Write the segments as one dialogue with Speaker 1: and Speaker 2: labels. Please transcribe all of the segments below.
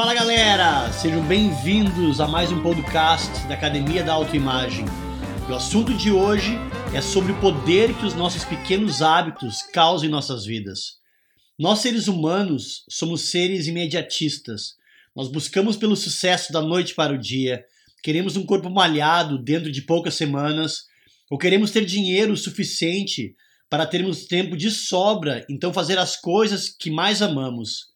Speaker 1: Fala galera, sejam bem-vindos a mais um podcast da Academia da Autoimagem. O assunto de hoje é sobre o poder que os nossos pequenos hábitos causam em nossas vidas. Nós, seres humanos, somos seres imediatistas. Nós buscamos pelo sucesso da noite para o dia, queremos um corpo malhado dentro de poucas semanas, ou queremos ter dinheiro suficiente para termos tempo de sobra, então fazer as coisas que mais amamos.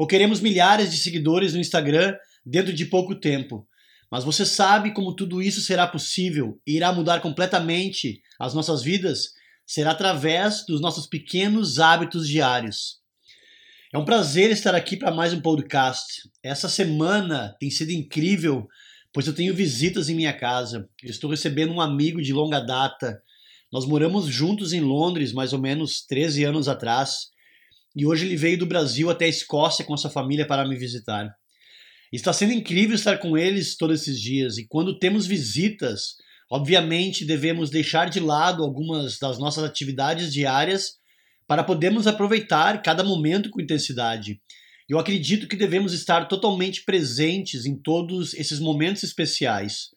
Speaker 1: Ou queremos milhares de seguidores no Instagram dentro de pouco tempo. Mas você sabe como tudo isso será possível e irá mudar completamente as nossas vidas? Será através dos nossos pequenos hábitos diários. É um prazer estar aqui para mais um podcast. Essa semana tem sido incrível, pois eu tenho visitas em minha casa. Eu estou recebendo um amigo de longa data. Nós moramos juntos em Londres, mais ou menos 13 anos atrás, e hoje ele veio do Brasil até a Escócia com sua família para me visitar. Está sendo incrível estar com eles todos esses dias, e quando temos visitas, obviamente devemos deixar de lado algumas das nossas atividades diárias para podermos aproveitar cada momento com intensidade. Eu acredito que devemos estar totalmente presentes em todos esses momentos especiais,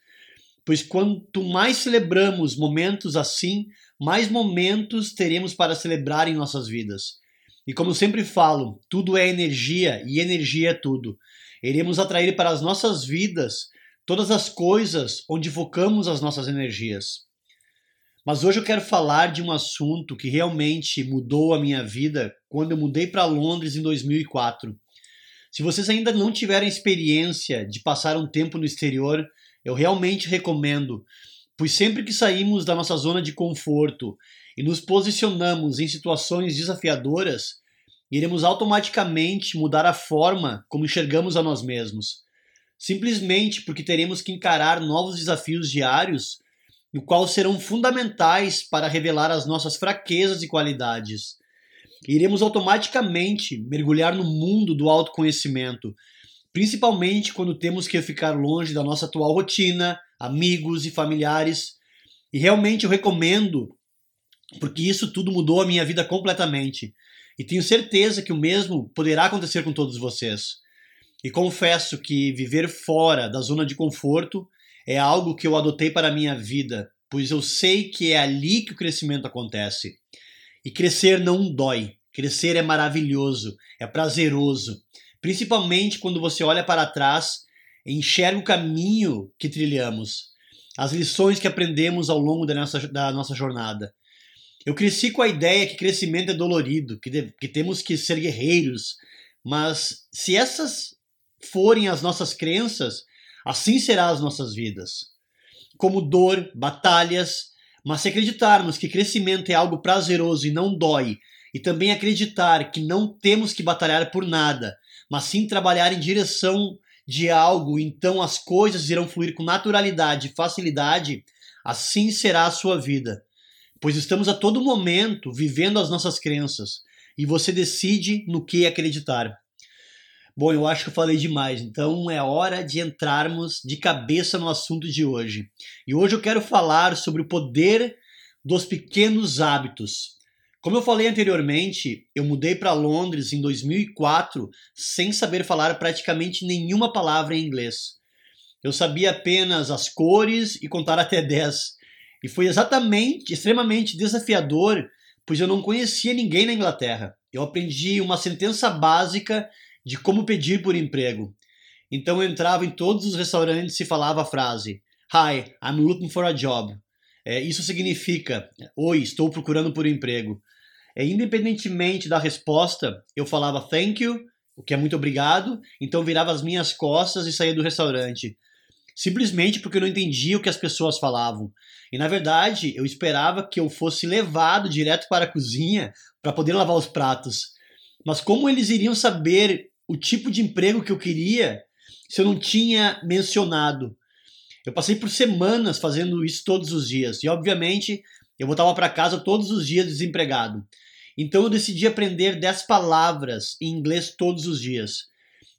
Speaker 1: pois quanto mais celebramos momentos assim, mais momentos teremos para celebrar em nossas vidas. E como sempre falo, tudo é energia e energia é tudo. Iremos atrair para as nossas vidas todas as coisas onde focamos as nossas energias. Mas hoje eu quero falar de um assunto que realmente mudou a minha vida quando eu mudei para Londres em 2004. Se vocês ainda não tiverem experiência de passar um tempo no exterior, eu realmente recomendo, pois sempre que saímos da nossa zona de conforto e nos posicionamos em situações desafiadoras, iremos automaticamente mudar a forma como enxergamos a nós mesmos. Simplesmente porque teremos que encarar novos desafios diários, o qual serão fundamentais para revelar as nossas fraquezas e qualidades. Iremos automaticamente mergulhar no mundo do autoconhecimento, principalmente quando temos que ficar longe da nossa atual rotina, amigos e familiares. E realmente eu recomendo porque isso tudo mudou a minha vida completamente. E tenho certeza que o mesmo poderá acontecer com todos vocês. E confesso que viver fora da zona de conforto é algo que eu adotei para a minha vida, pois eu sei que é ali que o crescimento acontece. E crescer não dói. Crescer é maravilhoso, é prazeroso, principalmente quando você olha para trás e enxerga o caminho que trilhamos, as lições que aprendemos ao longo da nossa, da nossa jornada. Eu cresci com a ideia que crescimento é dolorido, que, de, que temos que ser guerreiros, mas se essas forem as nossas crenças, assim serão as nossas vidas. Como dor, batalhas, mas se acreditarmos que crescimento é algo prazeroso e não dói, e também acreditar que não temos que batalhar por nada, mas sim trabalhar em direção de algo, então as coisas irão fluir com naturalidade e facilidade, assim será a sua vida pois estamos a todo momento vivendo as nossas crenças e você decide no que acreditar. Bom, eu acho que eu falei demais, então é hora de entrarmos de cabeça no assunto de hoje. E hoje eu quero falar sobre o poder dos pequenos hábitos. Como eu falei anteriormente, eu mudei para Londres em 2004 sem saber falar praticamente nenhuma palavra em inglês. Eu sabia apenas as cores e contar até 10. E foi exatamente, extremamente desafiador, pois eu não conhecia ninguém na Inglaterra. Eu aprendi uma sentença básica de como pedir por emprego. Então eu entrava em todos os restaurantes e falava a frase: Hi, I'm looking for a job. É, isso significa: Oi, estou procurando por emprego. É, independentemente da resposta, eu falava thank you, o que é muito obrigado, então virava as minhas costas e saía do restaurante. Simplesmente porque eu não entendia o que as pessoas falavam. E na verdade, eu esperava que eu fosse levado direto para a cozinha para poder lavar os pratos. Mas como eles iriam saber o tipo de emprego que eu queria se eu não tinha mencionado? Eu passei por semanas fazendo isso todos os dias. E obviamente, eu voltava para casa todos os dias desempregado. Então eu decidi aprender 10 palavras em inglês todos os dias.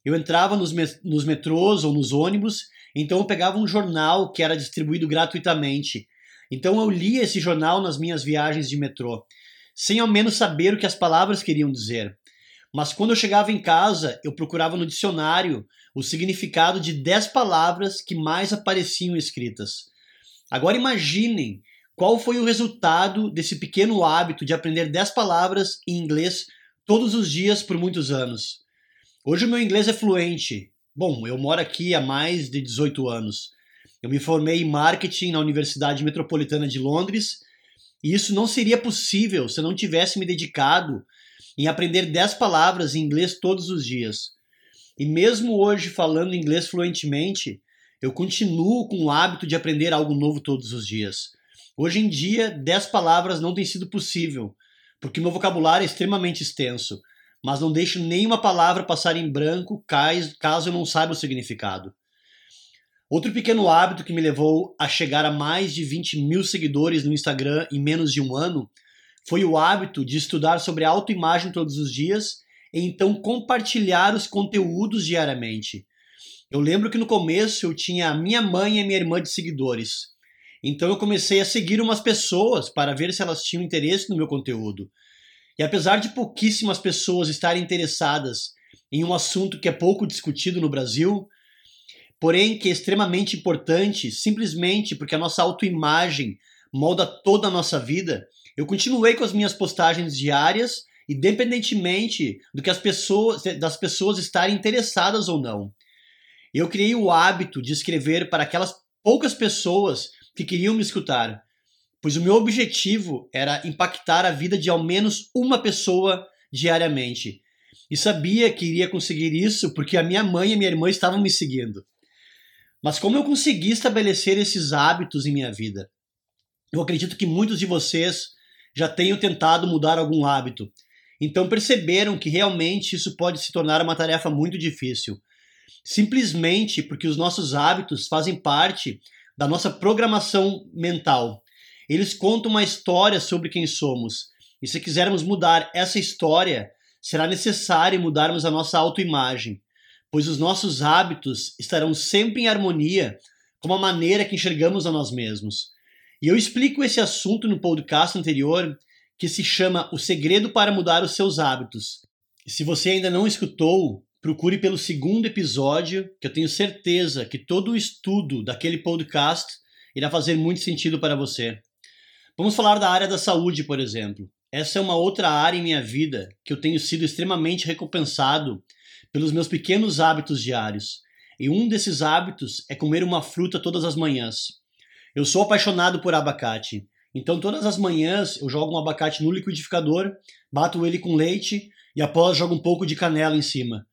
Speaker 1: Eu entrava nos, nos metrôs ou nos ônibus, então eu pegava um jornal que era distribuído gratuitamente então eu lia esse jornal nas minhas viagens de metrô, sem ao menos saber o que as palavras queriam dizer. Mas quando eu chegava em casa, eu procurava no dicionário o significado de 10 palavras que mais apareciam escritas. Agora imaginem qual foi o resultado desse pequeno hábito de aprender 10 palavras em inglês todos os dias por muitos anos. Hoje o meu inglês é fluente. Bom, eu moro aqui há mais de 18 anos. Eu me formei em marketing na Universidade Metropolitana de Londres e isso não seria possível se eu não tivesse me dedicado em aprender 10 palavras em inglês todos os dias. E mesmo hoje falando inglês fluentemente, eu continuo com o hábito de aprender algo novo todos os dias. Hoje em dia, 10 palavras não tem sido possível, porque meu vocabulário é extremamente extenso, mas não deixo nenhuma palavra passar em branco caso eu não saiba o significado. Outro pequeno hábito que me levou a chegar a mais de 20 mil seguidores no Instagram em menos de um ano foi o hábito de estudar sobre autoimagem todos os dias e então compartilhar os conteúdos diariamente. Eu lembro que no começo eu tinha a minha mãe e a minha irmã de seguidores. Então eu comecei a seguir umas pessoas para ver se elas tinham interesse no meu conteúdo. E apesar de pouquíssimas pessoas estarem interessadas em um assunto que é pouco discutido no Brasil, porém que é extremamente importante, simplesmente porque a nossa autoimagem molda toda a nossa vida, eu continuei com as minhas postagens diárias, independentemente do que as pessoas, das pessoas estarem interessadas ou não. Eu criei o hábito de escrever para aquelas poucas pessoas que queriam me escutar, pois o meu objetivo era impactar a vida de ao menos uma pessoa diariamente. E sabia que iria conseguir isso porque a minha mãe e minha irmã estavam me seguindo. Mas como eu consegui estabelecer esses hábitos em minha vida? Eu acredito que muitos de vocês já tenham tentado mudar algum hábito. Então perceberam que realmente isso pode se tornar uma tarefa muito difícil. Simplesmente porque os nossos hábitos fazem parte da nossa programação mental. Eles contam uma história sobre quem somos. E se quisermos mudar essa história, será necessário mudarmos a nossa autoimagem pois os nossos hábitos estarão sempre em harmonia com a maneira que enxergamos a nós mesmos. E eu explico esse assunto no podcast anterior, que se chama O Segredo para Mudar os Seus Hábitos. E se você ainda não escutou, procure pelo segundo episódio, que eu tenho certeza que todo o estudo daquele podcast irá fazer muito sentido para você. Vamos falar da área da saúde, por exemplo. Essa é uma outra área em minha vida que eu tenho sido extremamente recompensado pelos meus pequenos hábitos diários. E um desses hábitos é comer uma fruta todas as manhãs. Eu sou apaixonado por abacate, então todas as manhãs eu jogo um abacate no liquidificador, bato ele com leite e após jogo um pouco de canela em cima.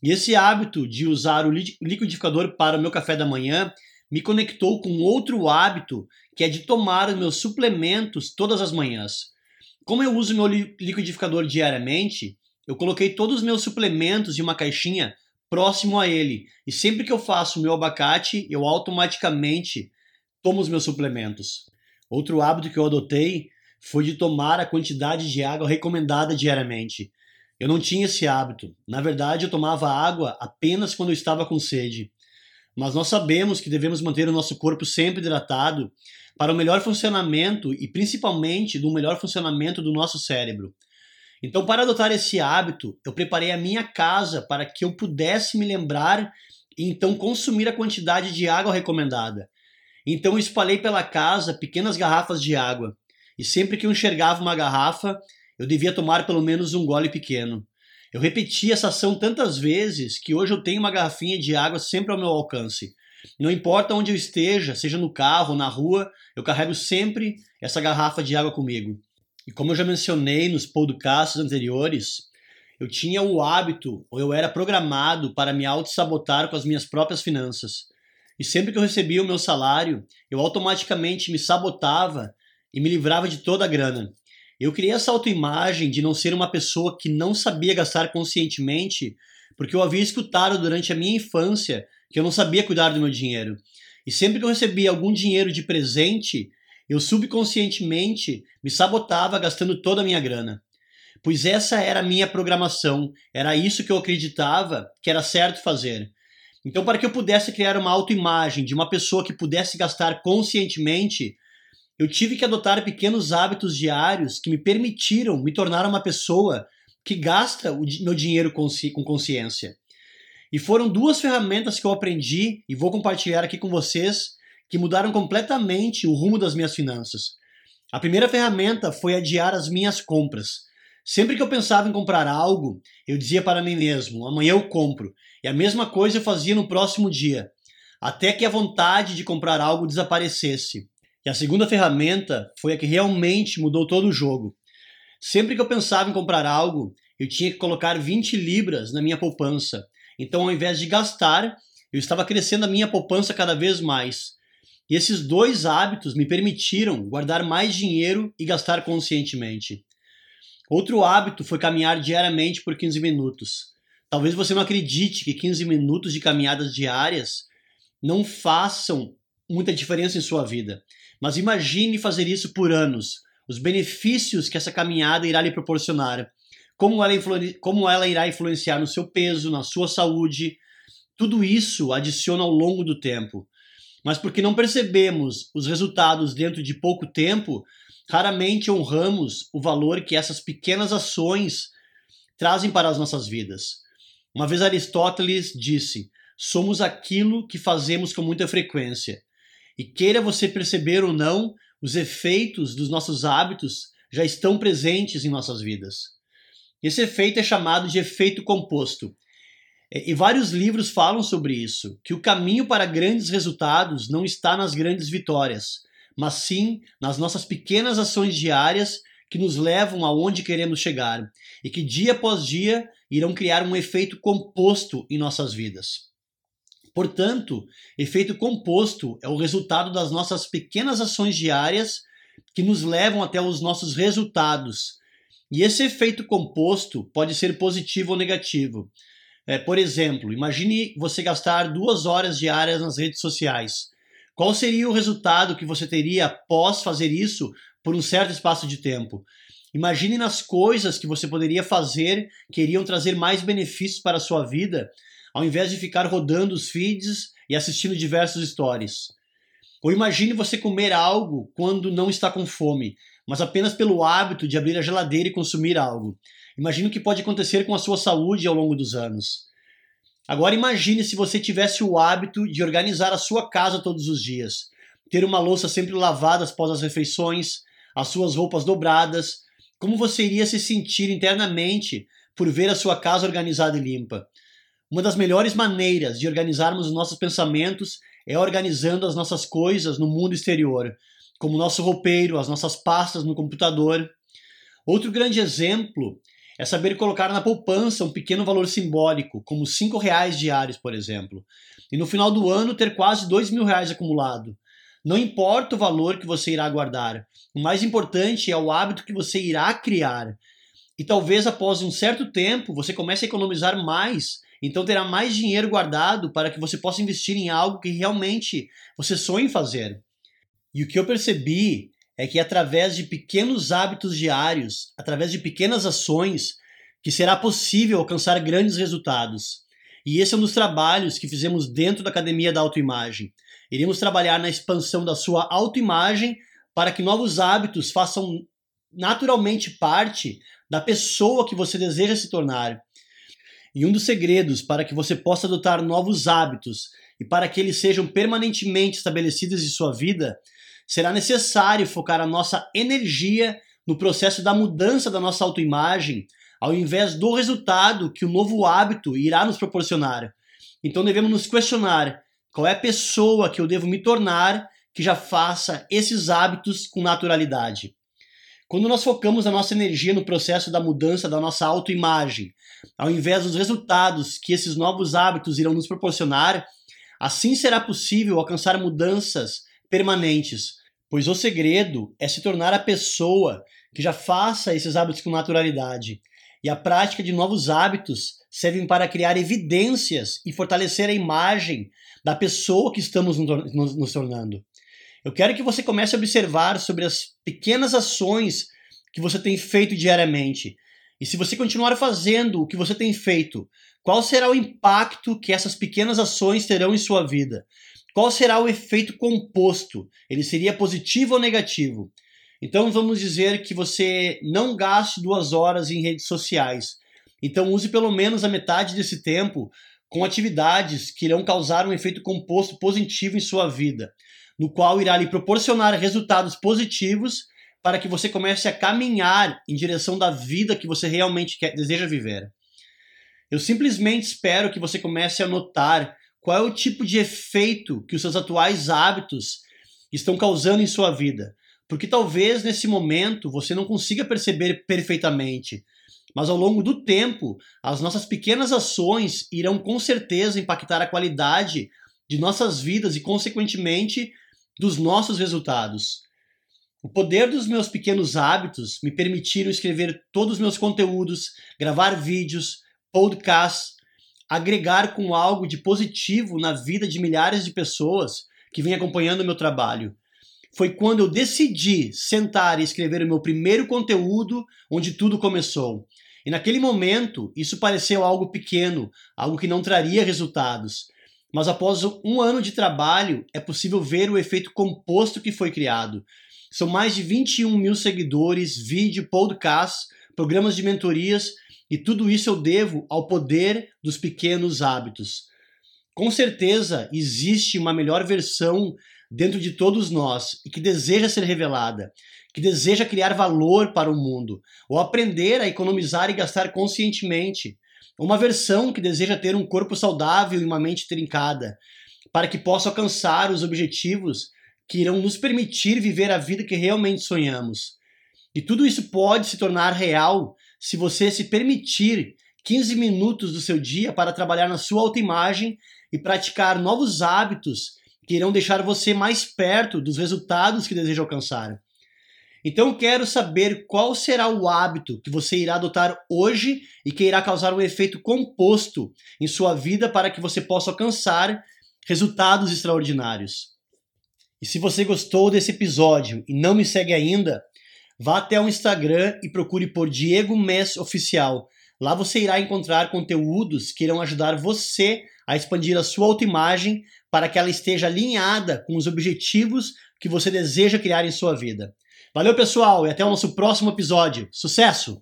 Speaker 1: E esse hábito de usar o liquidificador para o meu café da manhã me conectou com outro hábito que é de tomar os meus suplementos todas as manhãs. Como eu uso meu liquidificador diariamente, eu coloquei todos os meus suplementos em uma caixinha próximo a ele. E sempre que eu faço meu abacate, eu automaticamente tomo os meus suplementos. Outro hábito que eu adotei foi de tomar a quantidade de água recomendada diariamente. Eu não tinha esse hábito. Na verdade, eu tomava água apenas quando eu estava com sede. Mas nós sabemos que devemos manter o nosso corpo sempre hidratado para o melhor funcionamento e principalmente do melhor funcionamento do nosso cérebro. Então, para adotar esse hábito, eu preparei a minha casa para que eu pudesse me lembrar e então consumir a quantidade de água recomendada. Então, eu espalhei pela casa pequenas garrafas de água. E sempre que eu enxergava uma garrafa, eu devia tomar pelo menos um gole pequeno. Eu repeti essa ação tantas vezes que hoje eu tenho uma garrafinha de água sempre ao meu alcance. Não importa onde eu esteja, seja no carro ou na rua, eu carrego sempre essa garrafa de água comigo. E como eu já mencionei nos podcasts anteriores, eu tinha o hábito, ou eu era programado para me auto-sabotar com as minhas próprias finanças. E sempre que eu recebia o meu salário, eu automaticamente me sabotava e me livrava de toda a grana. Eu criei essa autoimagem de não ser uma pessoa que não sabia gastar conscientemente, porque eu havia escutado durante a minha infância que eu não sabia cuidar do meu dinheiro. E sempre que eu recebia algum dinheiro de presente, eu subconscientemente me sabotava gastando toda a minha grana. Pois essa era a minha programação, era isso que eu acreditava que era certo fazer. Então, para que eu pudesse criar uma autoimagem de uma pessoa que pudesse gastar conscientemente, eu tive que adotar pequenos hábitos diários que me permitiram me tornar uma pessoa que gasta o meu dinheiro com consciência. E foram duas ferramentas que eu aprendi e vou compartilhar aqui com vocês que mudaram completamente o rumo das minhas finanças. A primeira ferramenta foi adiar as minhas compras. Sempre que eu pensava em comprar algo, eu dizia para mim mesmo: amanhã eu compro. E a mesma coisa eu fazia no próximo dia, até que a vontade de comprar algo desaparecesse. E a segunda ferramenta foi a que realmente mudou todo o jogo. Sempre que eu pensava em comprar algo, eu tinha que colocar 20 libras na minha poupança. Então, ao invés de gastar, eu estava crescendo a minha poupança cada vez mais. E esses dois hábitos me permitiram guardar mais dinheiro e gastar conscientemente. Outro hábito foi caminhar diariamente por 15 minutos. Talvez você não acredite que 15 minutos de caminhadas diárias não façam muita diferença em sua vida, mas imagine fazer isso por anos, os benefícios que essa caminhada irá lhe proporcionar, como ela, como ela irá influenciar no seu peso, na sua saúde. Tudo isso adiciona ao longo do tempo. Mas porque não percebemos os resultados dentro de pouco tempo, raramente honramos o valor que essas pequenas ações trazem para as nossas vidas. Uma vez Aristóteles disse: somos aquilo que fazemos com muita frequência. E queira você perceber ou não, os efeitos dos nossos hábitos já estão presentes em nossas vidas. Esse efeito é chamado de efeito composto. E vários livros falam sobre isso, que o caminho para grandes resultados não está nas grandes vitórias, mas sim nas nossas pequenas ações diárias que nos levam aonde queremos chegar e que dia após dia irão criar um efeito composto em nossas vidas. Portanto, efeito composto é o resultado das nossas pequenas ações diárias que nos levam até os nossos resultados, e esse efeito composto pode ser positivo ou negativo. É, por exemplo, imagine você gastar duas horas diárias nas redes sociais. Qual seria o resultado que você teria após fazer isso por um certo espaço de tempo? Imagine nas coisas que você poderia fazer que iriam trazer mais benefícios para a sua vida, ao invés de ficar rodando os feeds e assistindo diversos stories. Ou imagine você comer algo quando não está com fome, mas apenas pelo hábito de abrir a geladeira e consumir algo. Imagine o que pode acontecer com a sua saúde ao longo dos anos. Agora imagine se você tivesse o hábito de organizar a sua casa todos os dias, ter uma louça sempre lavada após as refeições, as suas roupas dobradas, como você iria se sentir internamente por ver a sua casa organizada e limpa? Uma das melhores maneiras de organizarmos os nossos pensamentos é organizando as nossas coisas no mundo exterior, como o nosso roupeiro, as nossas pastas no computador. Outro grande exemplo é saber colocar na poupança um pequeno valor simbólico, como cinco reais diários, por exemplo, e no final do ano ter quase dois mil reais acumulado. Não importa o valor que você irá guardar, o mais importante é o hábito que você irá criar. E talvez após um certo tempo você comece a economizar mais, então terá mais dinheiro guardado para que você possa investir em algo que realmente você sonha em fazer. E o que eu percebi é que através de pequenos hábitos diários, através de pequenas ações, que será possível alcançar grandes resultados. E esse é um dos trabalhos que fizemos dentro da Academia da Autoimagem. Iremos trabalhar na expansão da sua autoimagem para que novos hábitos façam naturalmente parte da pessoa que você deseja se tornar. E um dos segredos para que você possa adotar novos hábitos e para que eles sejam permanentemente estabelecidos em sua vida será necessário focar a nossa energia no processo da mudança da nossa autoimagem, ao invés do resultado que o novo hábito irá nos proporcionar. Então devemos nos questionar qual é a pessoa que eu devo me tornar que já faça esses hábitos com naturalidade. Quando nós focamos a nossa energia no processo da mudança da nossa autoimagem, ao invés dos resultados que esses novos hábitos irão nos proporcionar, assim será possível alcançar mudanças permanentes, pois o segredo é se tornar a pessoa que já faça esses hábitos com naturalidade. E a prática de novos hábitos servem para criar evidências e fortalecer a imagem da pessoa que estamos nos tornando. Eu quero que você comece a observar sobre as pequenas ações que você tem feito diariamente. E se você continuar fazendo o que você tem feito, qual será o impacto que essas pequenas ações terão em sua vida? Qual será o efeito composto? Ele seria positivo ou negativo? Então vamos dizer que você não gaste duas horas em redes sociais. Então use pelo menos a metade desse tempo com atividades que irão causar um efeito composto positivo em sua vida, no qual irá lhe proporcionar resultados positivos para que você comece a caminhar em direção da vida que você realmente quer, deseja viver. Eu simplesmente espero que você comece a notar qual é o tipo de efeito que os seus atuais hábitos estão causando em sua vida. Porque talvez nesse momento você não consiga perceber perfeitamente, mas ao longo do tempo, as nossas pequenas ações irão com certeza impactar a qualidade de nossas vidas e, consequentemente, dos nossos resultados. O poder dos meus pequenos hábitos me permitiram escrever todos os meus conteúdos, gravar vídeos, podcasts, agregar com algo de positivo na vida de milhares de pessoas que vêm acompanhando o meu trabalho. Foi quando eu decidi sentar e escrever o meu primeiro conteúdo onde tudo começou. E naquele momento, isso pareceu algo pequeno, algo que não traria resultados. Mas após um ano de trabalho, é possível ver o efeito composto que foi criado. São mais de 21 mil seguidores, vídeo, podcasts, programas de mentorias e tudo isso eu devo ao poder dos pequenos hábitos. Com certeza existe uma melhor versão dentro de todos nós e que deseja ser revelada, que deseja criar valor para o mundo, ou aprender a economizar e gastar conscientemente. Uma versão que deseja ter um corpo saudável e uma mente trincada, para que possa alcançar os objetivos que irão nos permitir viver a vida que realmente sonhamos. E tudo isso pode se tornar real se você se permitir 15 minutos do seu dia para trabalhar na sua autoimagem e praticar novos hábitos que irão deixar você mais perto dos resultados que deseja alcançar. Então quero saber qual será o hábito que você irá adotar hoje e que irá causar um efeito composto em sua vida para que você possa alcançar resultados extraordinários. E se você gostou desse episódio e não me segue ainda, vá até o Instagram e procure por Diego Mess Oficial. Lá você irá encontrar conteúdos que irão ajudar você a expandir a sua autoimagem para que ela esteja alinhada com os objetivos que você deseja criar em sua vida. Valeu, pessoal, e até o nosso próximo episódio. Sucesso!